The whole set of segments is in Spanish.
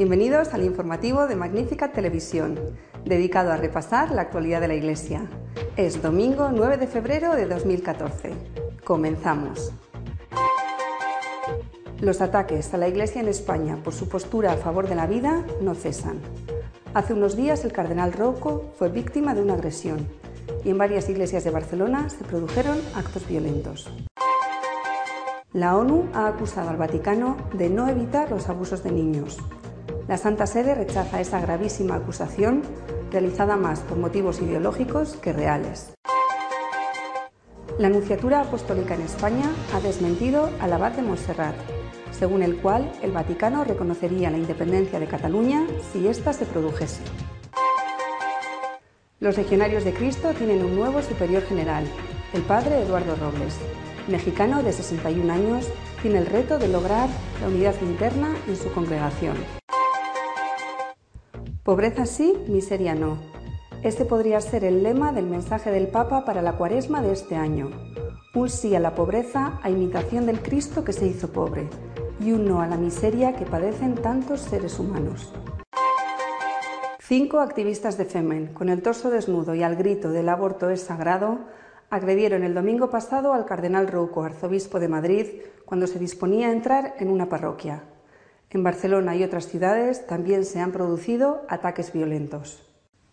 Bienvenidos al informativo de Magnífica Televisión, dedicado a repasar la actualidad de la Iglesia. Es domingo 9 de febrero de 2014. Comenzamos. Los ataques a la Iglesia en España por su postura a favor de la vida no cesan. Hace unos días el cardenal Rouco fue víctima de una agresión y en varias iglesias de Barcelona se produjeron actos violentos. La ONU ha acusado al Vaticano de no evitar los abusos de niños la Santa Sede rechaza esa gravísima acusación realizada más por motivos ideológicos que reales. La Anunciatura Apostólica en España ha desmentido al abad de Montserrat, según el cual el Vaticano reconocería la independencia de Cataluña si ésta se produjese. Los legionarios de Cristo tienen un nuevo superior general, el padre Eduardo Robles. Mexicano de 61 años, tiene el reto de lograr la unidad interna en su congregación. Pobreza sí, miseria no. Este podría ser el lema del mensaje del Papa para la cuaresma de este año. Un sí a la pobreza a imitación del Cristo que se hizo pobre y un no a la miseria que padecen tantos seres humanos. Cinco activistas de Femen, con el torso desnudo y al grito del aborto es sagrado, agredieron el domingo pasado al cardenal Rouco, arzobispo de Madrid, cuando se disponía a entrar en una parroquia. En Barcelona y otras ciudades también se han producido ataques violentos.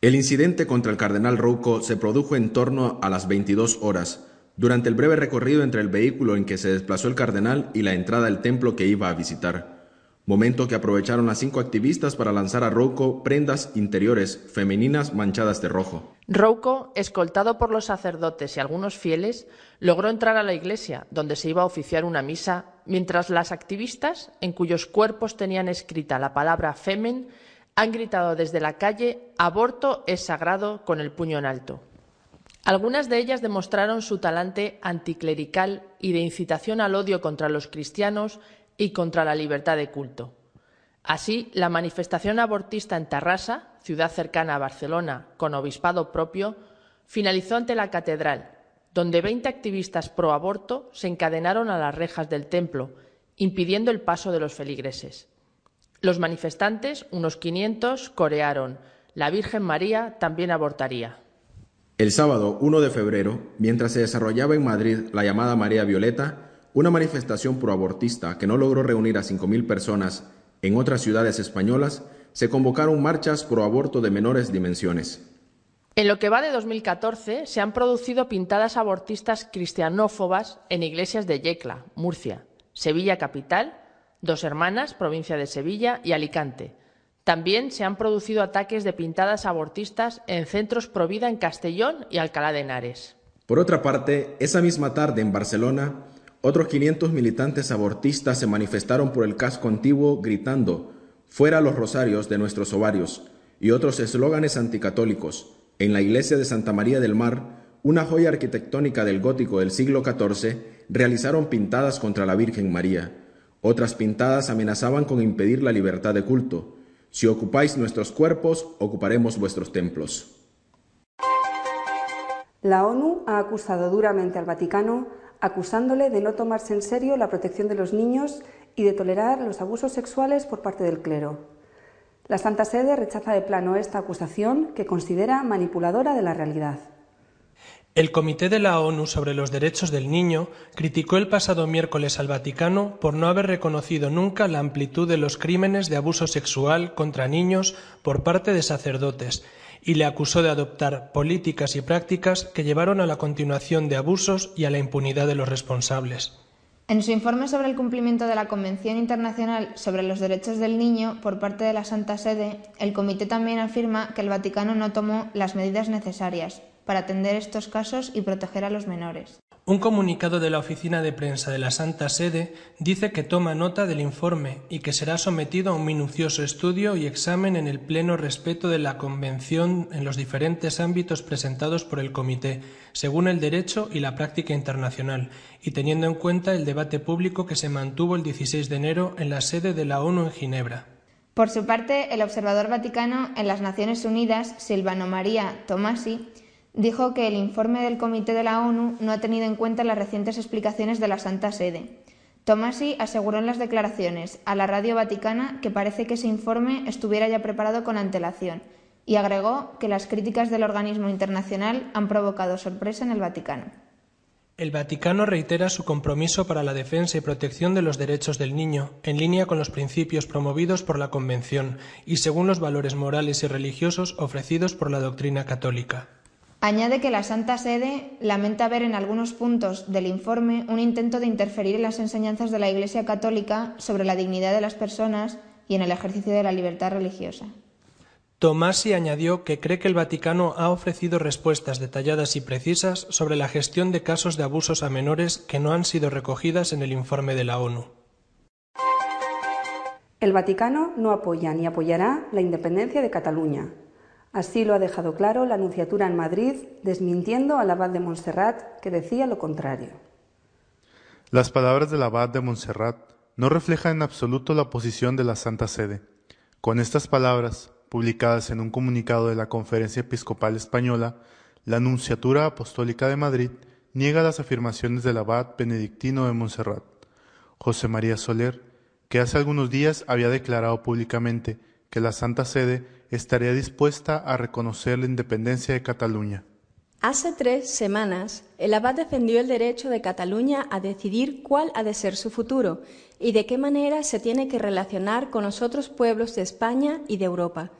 El incidente contra el cardenal Rouco se produjo en torno a las 22 horas, durante el breve recorrido entre el vehículo en que se desplazó el cardenal y la entrada al templo que iba a visitar momento que aprovecharon las cinco activistas para lanzar a Rouco prendas interiores femeninas manchadas de rojo. Rouco, escoltado por los sacerdotes y algunos fieles, logró entrar a la iglesia, donde se iba a oficiar una misa, mientras las activistas, en cuyos cuerpos tenían escrita la palabra femen, han gritado desde la calle Aborto es sagrado con el puño en alto. Algunas de ellas demostraron su talante anticlerical y de incitación al odio contra los cristianos y contra la libertad de culto. Así, la manifestación abortista en Tarrasa, ciudad cercana a Barcelona, con obispado propio, finalizó ante la catedral, donde 20 activistas pro aborto se encadenaron a las rejas del templo, impidiendo el paso de los feligreses. Los manifestantes, unos 500, corearon La Virgen María también abortaría. El sábado 1 de febrero, mientras se desarrollaba en Madrid la llamada María Violeta, una manifestación proabortista que no logró reunir a 5.000 personas en otras ciudades españolas, se convocaron marchas pro-aborto de menores dimensiones. En lo que va de 2014 se han producido pintadas abortistas cristianófobas en iglesias de Yecla, Murcia, Sevilla capital, Dos Hermanas, provincia de Sevilla, y Alicante. También se han producido ataques de pintadas abortistas en centros Provida en Castellón y Alcalá de Henares. Por otra parte, esa misma tarde en Barcelona, otros 500 militantes abortistas se manifestaron por el casco antiguo gritando Fuera los rosarios de nuestros ovarios y otros eslóganes anticatólicos. En la iglesia de Santa María del Mar, una joya arquitectónica del gótico del siglo XIV, realizaron pintadas contra la Virgen María. Otras pintadas amenazaban con impedir la libertad de culto. Si ocupáis nuestros cuerpos, ocuparemos vuestros templos. La ONU ha acusado duramente al Vaticano acusándole de no tomarse en serio la protección de los niños y de tolerar los abusos sexuales por parte del clero. La Santa Sede rechaza de plano esta acusación que considera manipuladora de la realidad. El Comité de la ONU sobre los Derechos del Niño criticó el pasado miércoles al Vaticano por no haber reconocido nunca la amplitud de los crímenes de abuso sexual contra niños por parte de sacerdotes y le acusó de adoptar políticas y prácticas que llevaron a la continuación de abusos y a la impunidad de los responsables. En su informe sobre el cumplimiento de la Convención Internacional sobre los Derechos del Niño por parte de la Santa Sede, el Comité también afirma que el Vaticano no tomó las medidas necesarias para atender estos casos y proteger a los menores. Un comunicado de la Oficina de Prensa de la Santa Sede dice que toma nota del informe y que será sometido a un minucioso estudio y examen en el pleno respeto de la Convención en los diferentes ámbitos presentados por el Comité, según el derecho y la práctica internacional, y teniendo en cuenta el debate público que se mantuvo el 16 de enero en la sede de la ONU en Ginebra. Por su parte, el observador vaticano en las Naciones Unidas, Silvano María Tomasi, dijo que el informe del Comité de la ONU no ha tenido en cuenta las recientes explicaciones de la Santa Sede. Tomasi aseguró en las declaraciones a la Radio Vaticana que parece que ese informe estuviera ya preparado con antelación y agregó que las críticas del organismo internacional han provocado sorpresa en el Vaticano. El Vaticano reitera su compromiso para la defensa y protección de los derechos del niño, en línea con los principios promovidos por la Convención y según los valores morales y religiosos ofrecidos por la doctrina católica. Añade que la Santa Sede lamenta ver en algunos puntos del informe un intento de interferir en las enseñanzas de la Iglesia Católica sobre la dignidad de las personas y en el ejercicio de la libertad religiosa. Tomasi añadió que cree que el Vaticano ha ofrecido respuestas detalladas y precisas sobre la gestión de casos de abusos a menores que no han sido recogidas en el informe de la ONU. El Vaticano no apoya ni apoyará la independencia de Cataluña, Así lo ha dejado claro la Anunciatura en Madrid, desmintiendo al abad de Montserrat, que decía lo contrario. Las palabras del abad de Montserrat no reflejan en absoluto la posición de la Santa Sede. Con estas palabras, publicadas en un comunicado de la Conferencia Episcopal Española, la Anunciatura Apostólica de Madrid niega las afirmaciones del abad benedictino de Montserrat, José María Soler, que hace algunos días había declarado públicamente que la Santa Sede estaría dispuesta a reconocer la independencia de Cataluña. Hace tres semanas, el abad defendió el derecho de Cataluña a decidir cuál ha de ser su futuro y de qué manera se tiene que relacionar con los otros pueblos de España y de Europa.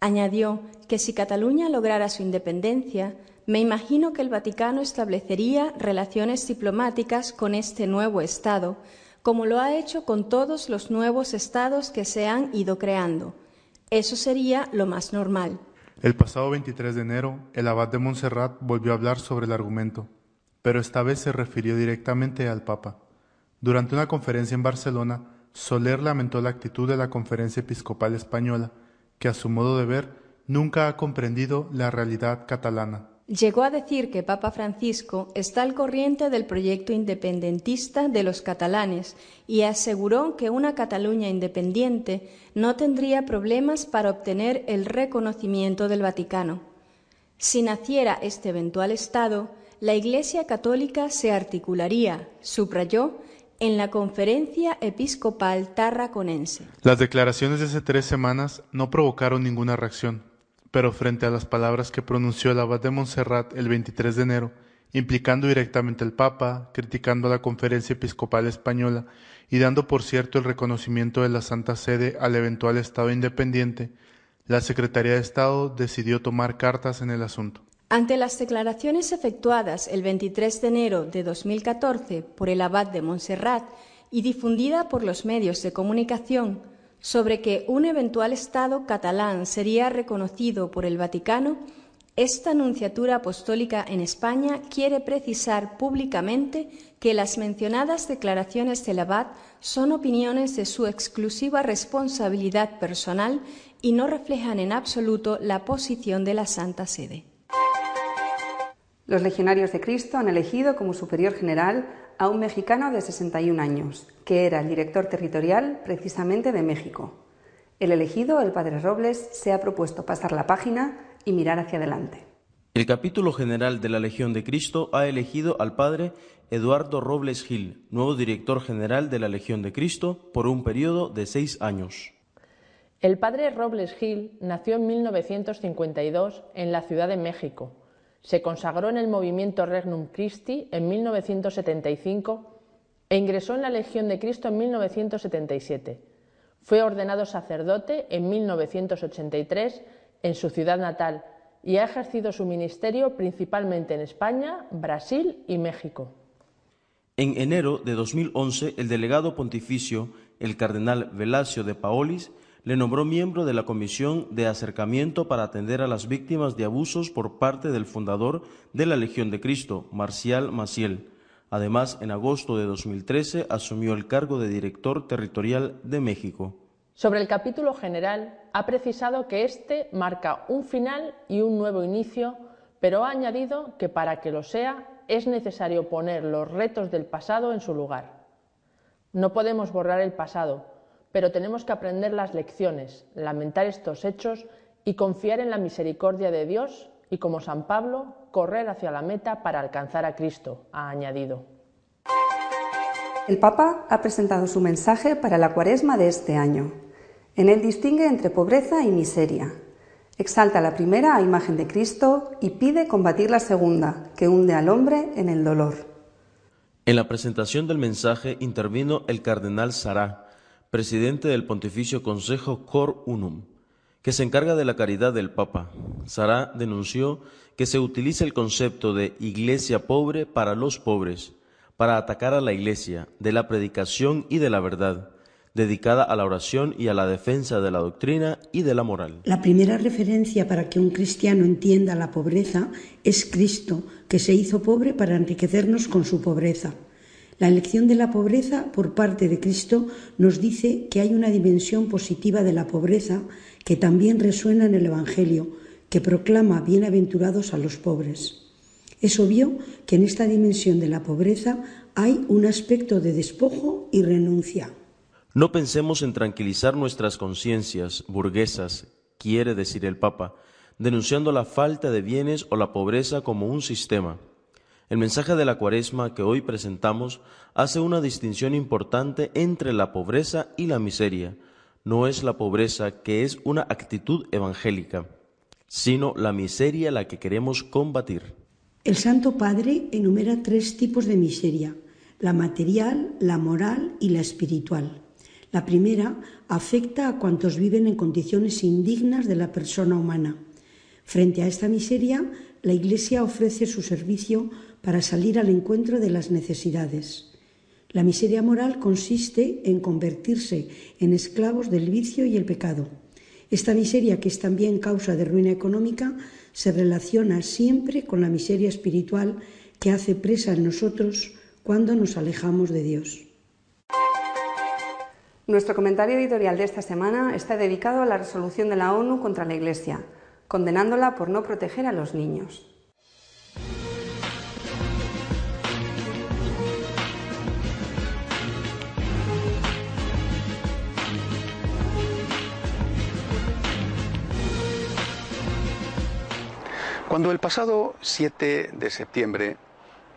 Añadió que si Cataluña lograra su independencia, me imagino que el Vaticano establecería relaciones diplomáticas con este nuevo Estado, como lo ha hecho con todos los nuevos estados que se han ido creando eso sería lo más normal. El pasado 23 de enero, el abad de Montserrat volvió a hablar sobre el argumento, pero esta vez se refirió directamente al Papa. Durante una conferencia en Barcelona, Soler lamentó la actitud de la Conferencia Episcopal Española, que a su modo de ver nunca ha comprendido la realidad catalana. Llegó a decir que Papa Francisco está al corriente del proyecto independentista de los catalanes y aseguró que una Cataluña independiente no tendría problemas para obtener el reconocimiento del Vaticano. Si naciera este eventual Estado, la Iglesia Católica se articularía, subrayó, en la conferencia episcopal tarraconense. Las declaraciones de hace tres semanas no provocaron ninguna reacción pero frente a las palabras que pronunció el abad de Montserrat el 23 de enero, implicando directamente al Papa, criticando a la Conferencia Episcopal Española y dando por cierto el reconocimiento de la Santa Sede al eventual Estado independiente, la Secretaría de Estado decidió tomar cartas en el asunto. Ante las declaraciones efectuadas el 23 de enero de 2014 por el abad de Montserrat y difundida por los medios de comunicación, sobre que un eventual Estado catalán sería reconocido por el Vaticano, esta Anunciatura Apostólica en España quiere precisar públicamente que las mencionadas declaraciones del abad son opiniones de su exclusiva responsabilidad personal y no reflejan en absoluto la posición de la Santa Sede. Los legionarios de Cristo han elegido como superior general a un mexicano de 61 años, que era el director territorial precisamente de México. El elegido, el padre Robles, se ha propuesto pasar la página y mirar hacia adelante. El capítulo general de la Legión de Cristo ha elegido al padre Eduardo Robles Gil, nuevo director general de la Legión de Cristo, por un periodo de seis años. El padre Robles Gil nació en 1952 en la Ciudad de México se consagró en el movimiento Regnum Christi en 1975 e ingresó en la Legión de Cristo en 1977. Fue ordenado sacerdote en 1983 en su ciudad natal y ha ejercido su ministerio principalmente en España, Brasil y México. En enero de 2011, el delegado pontificio, el cardenal Velasio de Paolis, le nombró miembro de la Comisión de Acercamiento para atender a las víctimas de abusos por parte del fundador de la Legión de Cristo, Marcial Maciel. Además, en agosto de 2013 asumió el cargo de director territorial de México. Sobre el capítulo general, ha precisado que este marca un final y un nuevo inicio, pero ha añadido que para que lo sea es necesario poner los retos del pasado en su lugar. No podemos borrar el pasado, pero tenemos que aprender las lecciones, lamentar estos hechos y confiar en la misericordia de Dios y, como San Pablo, correr hacia la meta para alcanzar a Cristo, ha añadido. El Papa ha presentado su mensaje para la cuaresma de este año. En él distingue entre pobreza y miseria. Exalta la primera a imagen de Cristo y pide combatir la segunda, que hunde al hombre en el dolor. En la presentación del mensaje intervino el cardenal Sará, presidente del Pontificio Consejo Cor Unum, que se encarga de la caridad del Papa. Sara denunció que se utiliza el concepto de iglesia pobre para los pobres, para atacar a la iglesia de la predicación y de la verdad, dedicada a la oración y a la defensa de la doctrina y de la moral. La primera referencia para que un cristiano entienda la pobreza es Cristo, que se hizo pobre para enriquecernos con su pobreza. La elección de la pobreza por parte de Cristo nos dice que hay una dimensión positiva de la pobreza que también resuena en el Evangelio, que proclama bienaventurados a los pobres. Es obvio que en esta dimensión de la pobreza hay un aspecto de despojo y renuncia. No pensemos en tranquilizar nuestras conciencias burguesas, quiere decir el Papa, denunciando la falta de bienes o la pobreza como un sistema. El mensaje de la cuaresma que hoy presentamos hace una distinción importante entre la pobreza y la miseria. No es la pobreza que es una actitud evangélica, sino la miseria la que queremos combatir. El Santo Padre enumera tres tipos de miseria, la material, la moral y la espiritual. La primera afecta a cuantos viven en condiciones indignas de la persona humana. Frente a esta miseria, la Iglesia ofrece su servicio para salir al encuentro de las necesidades. La miseria moral consiste en convertirse en esclavos del vicio y el pecado. Esta miseria, que es también causa de ruina económica, se relaciona siempre con la miseria espiritual que hace presa en nosotros cuando nos alejamos de Dios. Nuestro comentario editorial de esta semana está dedicado a la resolución de la ONU contra la Iglesia, condenándola por no proteger a los niños. Cuando el pasado 7 de septiembre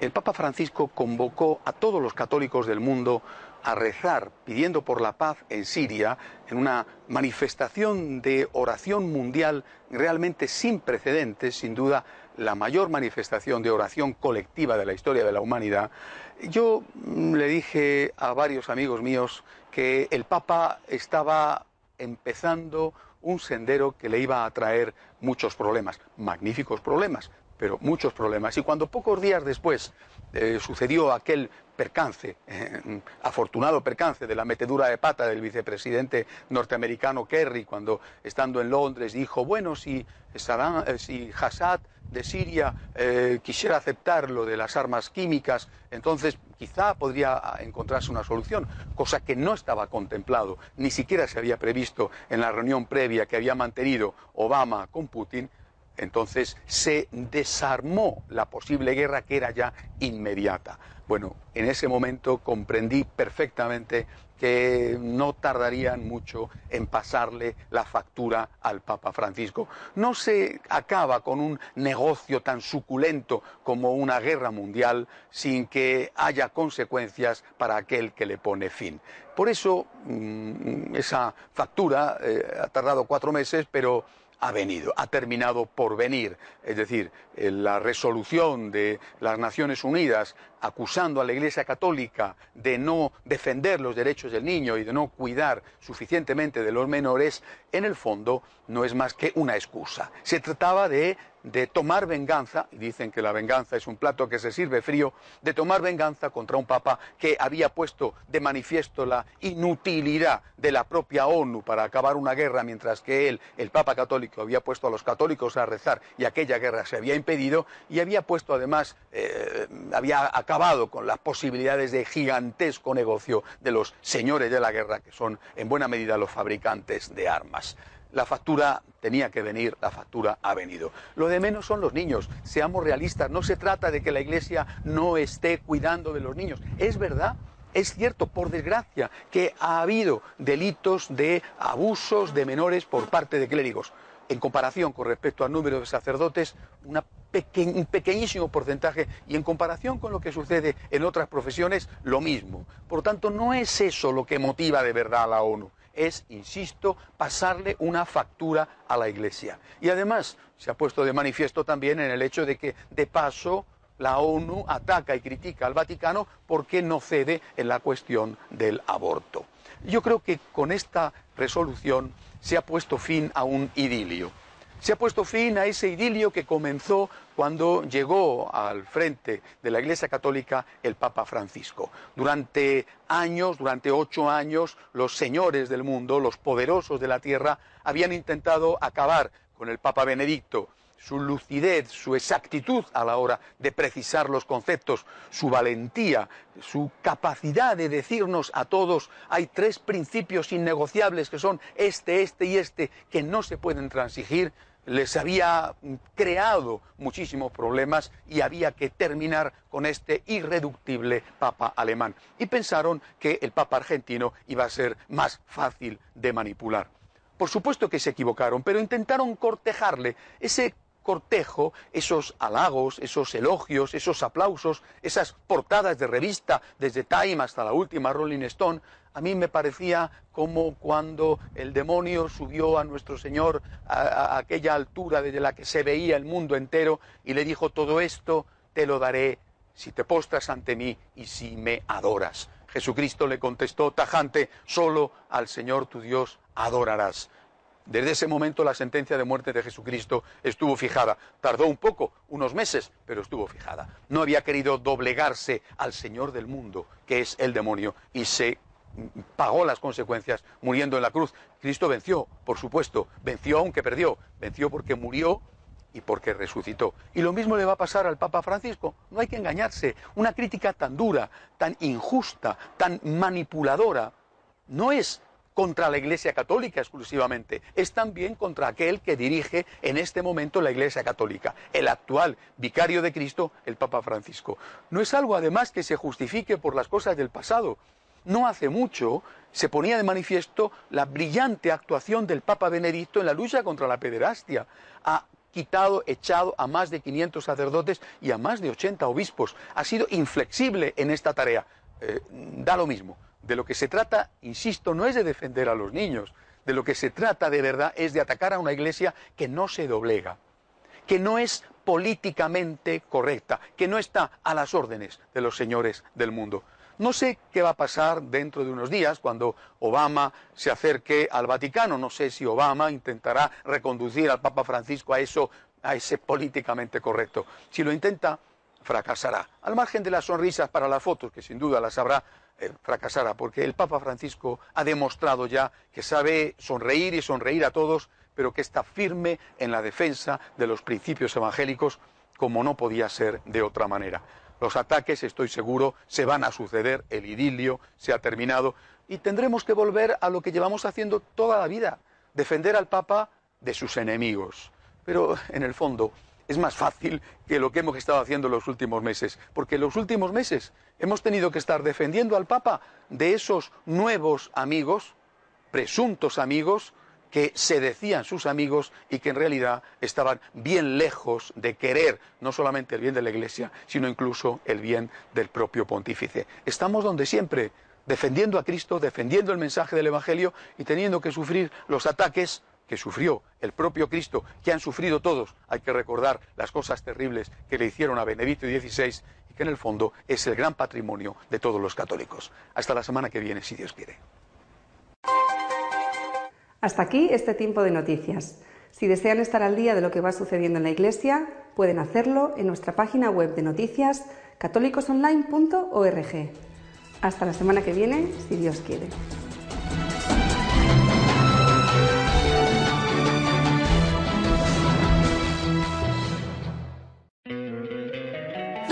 el Papa Francisco convocó a todos los católicos del mundo a rezar pidiendo por la paz en Siria, en una manifestación de oración mundial realmente sin precedentes, sin duda la mayor manifestación de oración colectiva de la historia de la humanidad, yo le dije a varios amigos míos que el Papa estaba empezando un sendero que le iba a traer muchos problemas, magníficos problemas, pero muchos problemas. Y cuando pocos días después eh, sucedió aquel percance, eh, afortunado percance de la metedura de pata del vicepresidente norteamericano Kerry, cuando estando en Londres dijo, bueno, si, Saddam, eh, si Assad de Siria quisiera aceptar lo de las armas químicas, entonces quizá podría encontrarse una solución, cosa que no estaba contemplado, ni siquiera se había previsto en la reunión previa que había mantenido Obama con Putin, entonces se desarmó la posible guerra que era ya inmediata. Bueno, en ese momento comprendí perfectamente que no tardarían mucho en pasarle la factura al Papa Francisco. No se acaba con un negocio tan suculento como una guerra mundial sin que haya consecuencias para aquel que le pone fin. Por eso mm, esa factura eh, ha tardado cuatro meses, pero ha venido, ha terminado por venir. Es decir, eh, la resolución de las Naciones Unidas acusando a la Iglesia Católica de no defender los derechos del niño y de no cuidar suficientemente de los menores, en el fondo no es más que una excusa. Se trataba de de tomar venganza, y dicen que la venganza es un plato que se sirve frío, de tomar venganza contra un papa que había puesto de manifiesto la inutilidad de la propia ONU para acabar una guerra, mientras que él, el papa católico, había puesto a los católicos a rezar y aquella guerra se había impedido, y había puesto además, eh, había acabado con las posibilidades de gigantesco negocio de los señores de la guerra, que son en buena medida los fabricantes de armas la factura tenía que venir, la factura ha venido. Lo de menos son los niños, seamos realistas, no se trata de que la Iglesia no esté cuidando de los niños. Es verdad, es cierto, por desgracia, que ha habido delitos de abusos de menores por parte de clérigos. En comparación con respecto al número de sacerdotes, un pequeñísimo porcentaje y en comparación con lo que sucede en otras profesiones, lo mismo. Por tanto, no es eso lo que motiva de verdad a la ONU es, insisto, pasarle una factura a la Iglesia. Y además se ha puesto de manifiesto también en el hecho de que, de paso, la ONU ataca y critica al Vaticano porque no cede en la cuestión del aborto. Yo creo que con esta resolución se ha puesto fin a un idilio. Se ha puesto fin a ese idilio que comenzó cuando llegó al frente de la Iglesia Católica el Papa Francisco. Durante años, durante ocho años, los señores del mundo, los poderosos de la tierra, habían intentado acabar con el Papa Benedicto, su lucidez, su exactitud a la hora de precisar los conceptos, su valentía, su capacidad de decirnos a todos hay tres principios innegociables que son este, este y este que no se pueden transigir, les había creado muchísimos problemas y había que terminar con este irreductible Papa alemán. Y pensaron que el Papa argentino iba a ser más fácil de manipular. Por supuesto que se equivocaron, pero intentaron cortejarle. Ese cortejo, esos halagos, esos elogios, esos aplausos, esas portadas de revista, desde Time hasta la última Rolling Stone, a mí me parecía como cuando el demonio subió a nuestro Señor a, aquella altura desde la que se veía el mundo entero y le dijo todo esto te lo daré si te postras ante mí y si me adoras. Jesucristo le contestó tajante, solo al Señor tu Dios adorarás. Desde ese momento la sentencia de muerte de Jesucristo estuvo fijada. Tardó un poco, unos meses, pero estuvo fijada. No había querido doblegarse al Señor del mundo, que es el demonio, y se pagó las consecuencias muriendo en la cruz. Cristo venció, por supuesto, venció aunque perdió, venció porque murió y porque resucitó. Y lo mismo le va a pasar al Papa Francisco. No hay que engañarse. Una crítica tan dura, tan injusta, tan manipuladora, no es contra la Iglesia Católica exclusivamente, es también contra aquel que dirige en este momento la Iglesia Católica, el actual vicario de Cristo, el Papa Francisco. No es algo además que se justifique por las cosas del pasado. No hace mucho se ponía de manifiesto la brillante actuación del Papa Benedicto en la lucha contra la pederastia. Ha quitado, echado a más de 500 sacerdotes y a más de 80 obispos. Ha sido inflexible en esta tarea. Eh, da lo mismo. De lo que se trata, insisto, no es de defender a los niños, de lo que se trata de verdad es de atacar a una iglesia que no se doblega, que no es políticamente correcta, que no está a las órdenes de los señores del mundo. No sé qué va a pasar dentro de unos días cuando Obama se acerque al Vaticano. No sé si Obama intentará reconducir al Papa Francisco a eso, a ese políticamente correcto. Si lo intenta, fracasará. Al margen de las sonrisas para las fotos, que sin duda las habrá, eh, fracasará, porque el Papa Francisco ha demostrado ya que sabe sonreír y sonreír a todos, pero que está firme en la defensa de los principios evangélicos, como no podía ser de otra manera. Los ataques, estoy seguro, se van a suceder, el idilio se ha terminado y tendremos que volver a lo que llevamos haciendo toda la vida, defender al Papa de sus enemigos. Pero en el fondo es más fácil que lo que hemos estado haciendo en los últimos meses, porque en los últimos meses hemos tenido que estar defendiendo al Papa de esos nuevos amigos, presuntos amigos, que se decían sus amigos y que en realidad estaban bien lejos de querer no solamente el bien de la Iglesia, sino incluso el bien del propio pontífice. Estamos donde siempre, defendiendo a Cristo, defendiendo el mensaje del Evangelio y teniendo que sufrir los ataques que sufrió el propio Cristo, que han sufrido todos. Hay que recordar las cosas terribles que le hicieron a Benedicto XVI y que en el fondo es el gran patrimonio de todos los católicos. Hasta la semana que viene, si Dios quiere. Hasta aquí este tiempo de noticias. Si desean estar al día de lo que va sucediendo en la Iglesia, pueden hacerlo en nuestra página web de noticias católicosonline.org. Hasta la semana que viene, si Dios quiere.